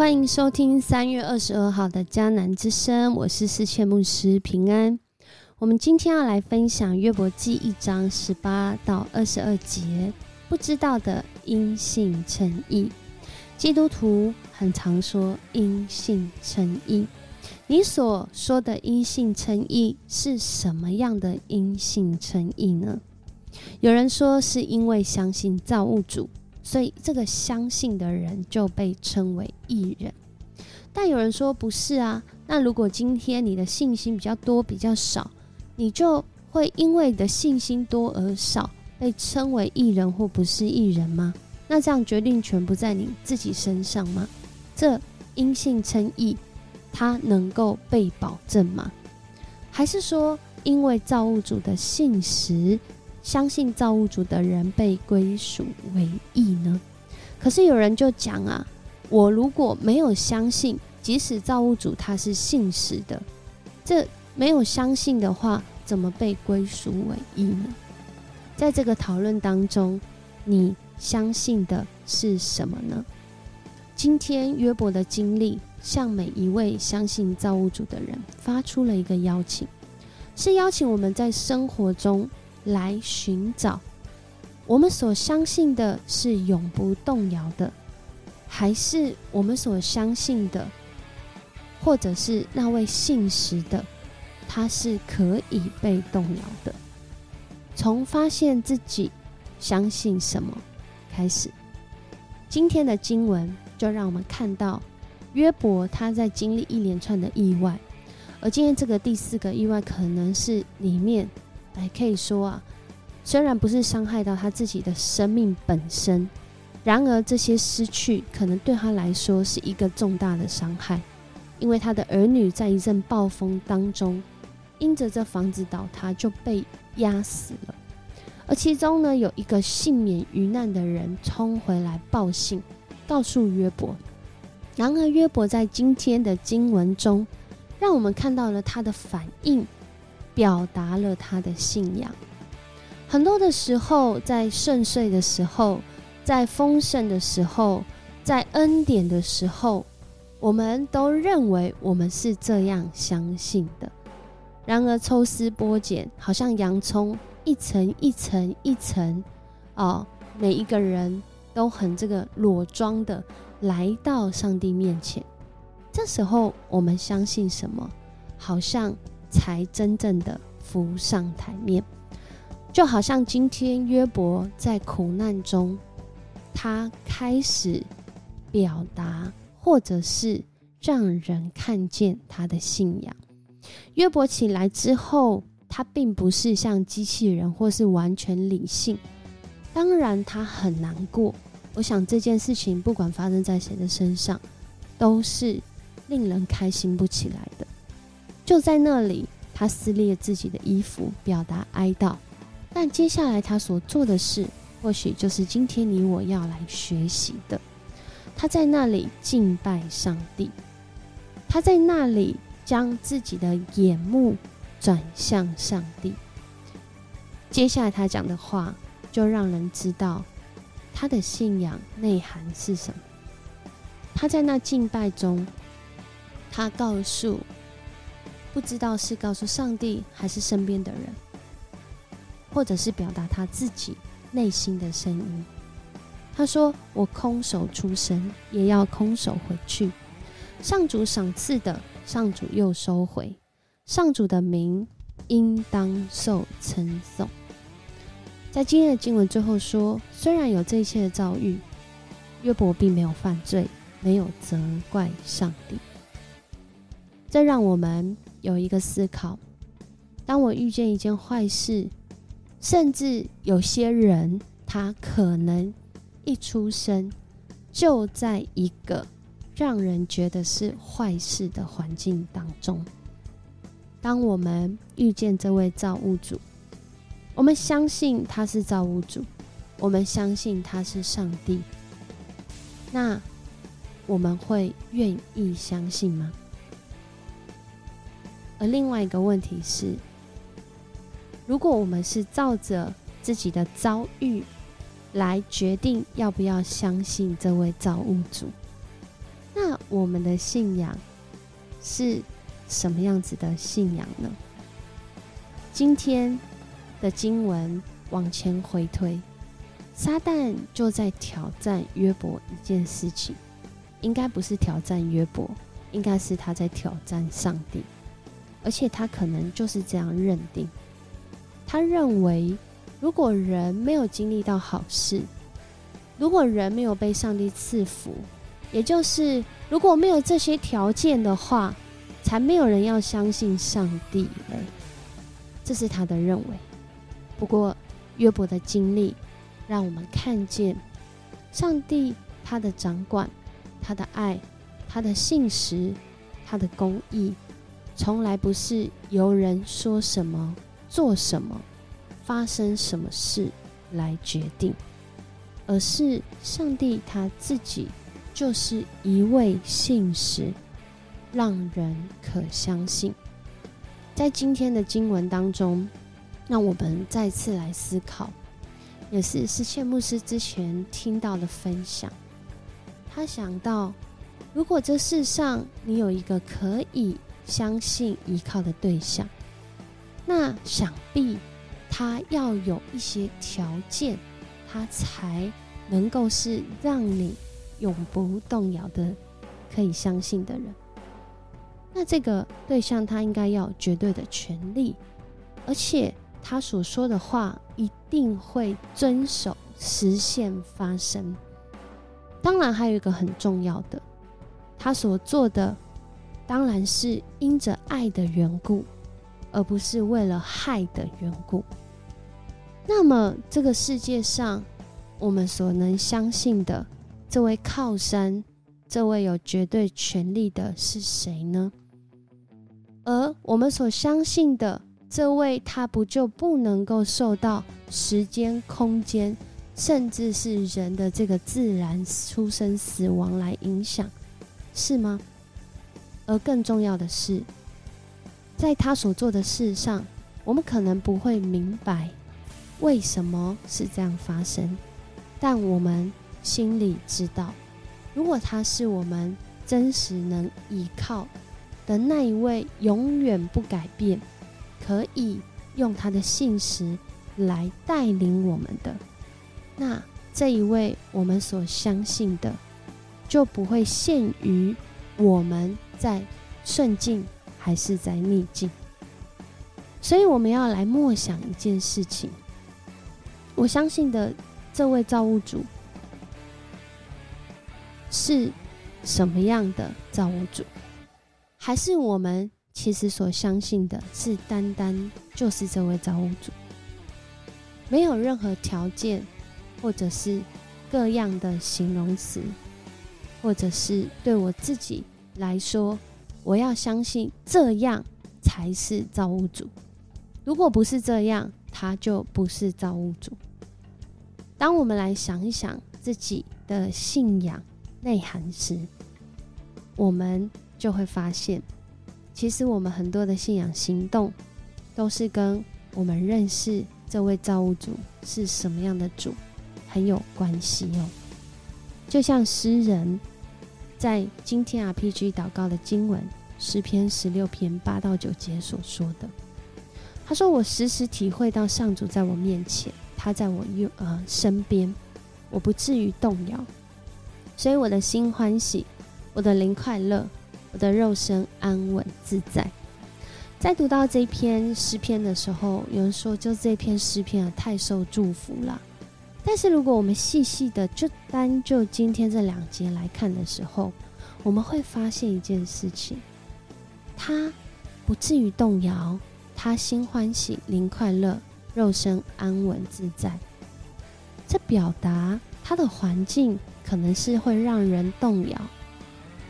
欢迎收听三月二十二号的迦南之声，我是世切牧师平安。我们今天要来分享约伯记一章十八到二十二节，不知道的因信称义。基督徒很常说因信称义，你所说的因信称义是什么样的因信称义呢？有人说是因为相信造物主。所以，这个相信的人就被称为艺人。但有人说不是啊。那如果今天你的信心比较多、比较少，你就会因为你的信心多而少，被称为艺人或不是艺人吗？那这样决定权不在你自己身上吗？这因信称义，它能够被保证吗？还是说，因为造物主的信实？相信造物主的人被归属为义呢？可是有人就讲啊，我如果没有相信，即使造物主他是信实的，这没有相信的话，怎么被归属为义呢？在这个讨论当中，你相信的是什么呢？今天约伯的经历，向每一位相信造物主的人发出了一个邀请，是邀请我们在生活中。来寻找我们所相信的是永不动摇的，还是我们所相信的，或者是那位信实的，他是可以被动摇的？从发现自己相信什么开始，今天的经文就让我们看到约伯他在经历一连串的意外，而今天这个第四个意外可能是里面。还可以说啊，虽然不是伤害到他自己的生命本身，然而这些失去可能对他来说是一个重大的伤害，因为他的儿女在一阵暴风当中，因着这房子倒塌就被压死了。而其中呢，有一个幸免于难的人冲回来报信，告诉约伯。然而约伯在今天的经文中，让我们看到了他的反应。表达了他的信仰。很多的时候，在顺遂的时候，在丰盛的时候，在恩典的时候，我们都认为我们是这样相信的。然而抽丝剥茧，好像洋葱一层一层一层，哦，每一个人都很这个裸装的来到上帝面前。这时候，我们相信什么？好像。才真正的浮上台面，就好像今天约伯在苦难中，他开始表达，或者是让人看见他的信仰。约伯起来之后，他并不是像机器人，或是完全理性。当然，他很难过。我想这件事情不管发生在谁的身上，都是令人开心不起来的。就在那里，他撕裂自己的衣服，表达哀悼。但接下来他所做的事，或许就是今天你我要来学习的。他在那里敬拜上帝，他在那里将自己的眼目转向上帝。接下来他讲的话，就让人知道他的信仰内涵是什么。他在那敬拜中，他告诉。不知道是告诉上帝，还是身边的人，或者是表达他自己内心的声音。他说：“我空手出生，也要空手回去。上主赏赐的，上主又收回。上主的名应当受称颂。”在今天的经文最后说：“虽然有这一切的遭遇，约伯并没有犯罪，没有责怪上帝。”这让我们。有一个思考：当我遇见一件坏事，甚至有些人他可能一出生就在一个让人觉得是坏事的环境当中。当我们遇见这位造物主，我们相信他是造物主，我们相信他是上帝，那我们会愿意相信吗？而另外一个问题是，如果我们是照着自己的遭遇来决定要不要相信这位造物主，那我们的信仰是什么样子的信仰呢？今天的经文往前回推，撒旦就在挑战约伯一件事情，应该不是挑战约伯，应该是他在挑战上帝，而且他可能就是这样认定，他认为如果人没有经历到好事，如果人没有被上帝赐福，也就是如果没有这些条件的话，才没有人要相信上帝嘞。这是他的认为。不过，约伯的经历让我们看见，上帝他的掌管、他的爱、他的信实、他的公义，从来不是由人说什么、做什么、发生什么事来决定，而是上帝他自己就是一位信实，让人可相信。在今天的经文当中，让我们再次来思考，也是是谢牧师之前听到的分享。他想到，如果这世上你有一个可以相信依靠的对象，那想必他要有一些条件，他才能够是让你永不动摇的可以相信的人。那这个对象他应该要绝对的权利，而且他所说的话一定会遵守实现发生。当然，还有一个很重要的，他所做的当然是因着爱的缘故，而不是为了害的缘故。那么，这个世界上我们所能相信的这位靠山，这位有绝对权力的是谁呢？而我们所相信的这位，他不就不能够受到时间、空间，甚至是人的这个自然出生、死亡来影响，是吗？而更重要的是，在他所做的事上，我们可能不会明白为什么是这样发生，但我们心里知道，如果他是我们真实能依靠。的那一位永远不改变，可以用他的信实来带领我们的，那这一位我们所相信的，就不会限于我们在顺境还是在逆境。所以我们要来默想一件事情：我相信的这位造物主是什么样的造物主？还是我们其实所相信的是单单就是这位造物主，没有任何条件，或者是各样的形容词，或者是对我自己来说，我要相信这样才是造物主。如果不是这样，他就不是造物主。当我们来想一想自己的信仰内涵时，我们。就会发现，其实我们很多的信仰行动，都是跟我们认识这位造物主是什么样的主很有关系哦。就像诗人在今天 RPG 祷告的经文诗篇十六篇八到九节所说的，他说：“我时时体会到上主在我面前，他在我右呃身边，我不至于动摇，所以我的心欢喜，我的灵快乐。”我的肉身安稳自在。在读到这篇诗篇的时候，有人说，就这篇诗篇啊，太受祝福了。但是，如果我们细细的就单就今天这两节来看的时候，我们会发现一件事情：他不至于动摇，他心欢喜，灵快乐，肉身安稳自在。这表达他的环境可能是会让人动摇，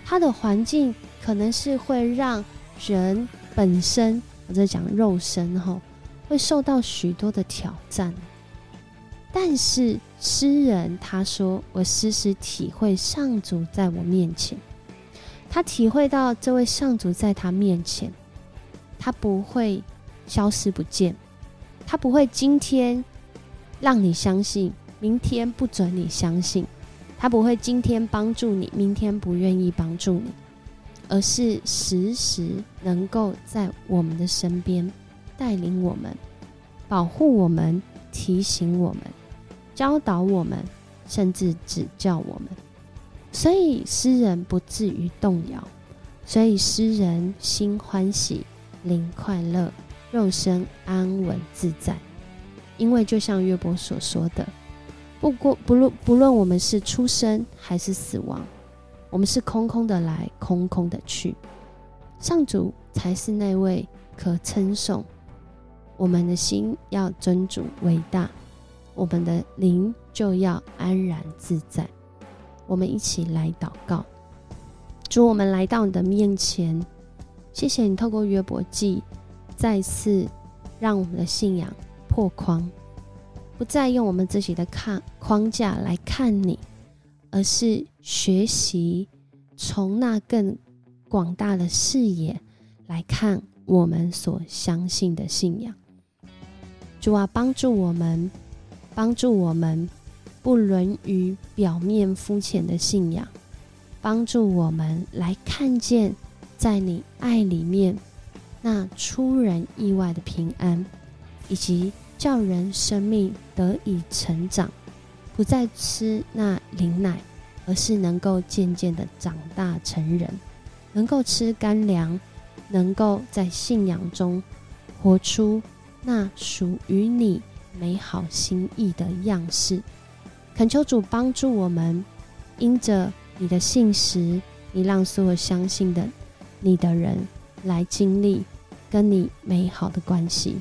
他的环境。可能是会让人本身，我在讲肉身哈，会受到许多的挑战。但是诗人他说：“我时时体会上主在我面前，他体会到这位上主在他面前，他不会消失不见，他不会今天让你相信，明天不准你相信，他不会今天帮助你，明天不愿意帮助你，而是时时能够在我们的身边，带领我们，保护我们，提醒我们，教导我们，甚至指教我们。所以诗人不至于动摇，所以诗人心欢喜，灵快乐，肉身安稳自在。因为就像约伯所说的，不过不论不论我们是出生还是死亡，我们是空空的来，空空的去。上主才是那位可称颂。我们的心要尊主为大，我们的灵就要安然自在。我们一起来祷告，主，我们来到你的面前，谢谢你透过约伯记再次让我们的信仰。破框，不再用我们自己的看框架来看你，而是学习从那更广大的视野来看我们所相信的信仰。主啊，帮助我们，帮助我们不沦于表面肤浅的信仰，帮助我们来看见在你爱里面那出人意外的平安。以及叫人生命得以成长，不再吃那灵奶，而是能够渐渐的长大成人，能够吃干粮，能够在信仰中活出那属于你美好心意的样式。恳求主帮助我们，因着你的信实，你让所有相信的你的人来经历跟你美好的关系。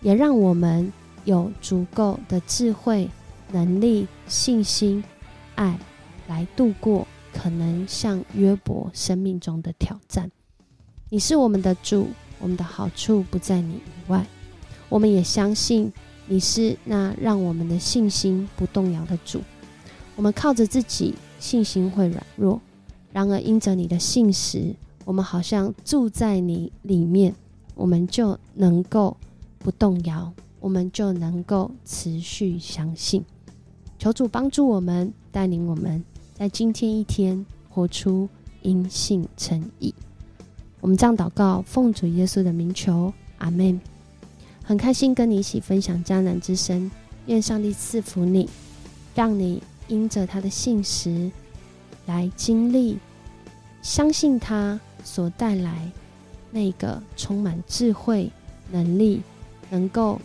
也让我们有足够的智慧、能力、信心、爱，来度过可能像约伯生命中的挑战。你是我们的主，我们的好处不在你以外。我们也相信你是那让我们的信心不动摇的主。我们靠着自己，信心会软弱；然而因着你的信实，我们好像住在你里面，我们就能够。不动摇，我们就能够持续相信。求主帮助我们，带领我们在今天一天活出因信诚意。我们这样祷告，奉主耶稣的名求，阿门。很开心跟你一起分享迦南之声，愿上帝赐福你，让你因着他的信实来经历，相信他所带来那个充满智慧能力。能够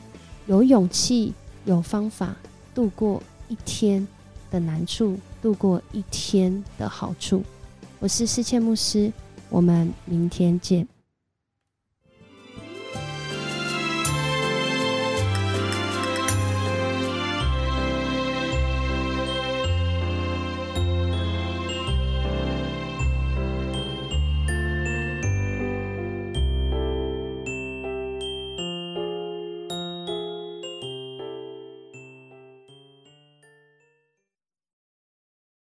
有勇气、有方法度过一天的难处，度过一天的好处。我是世谦牧师，我们明天见。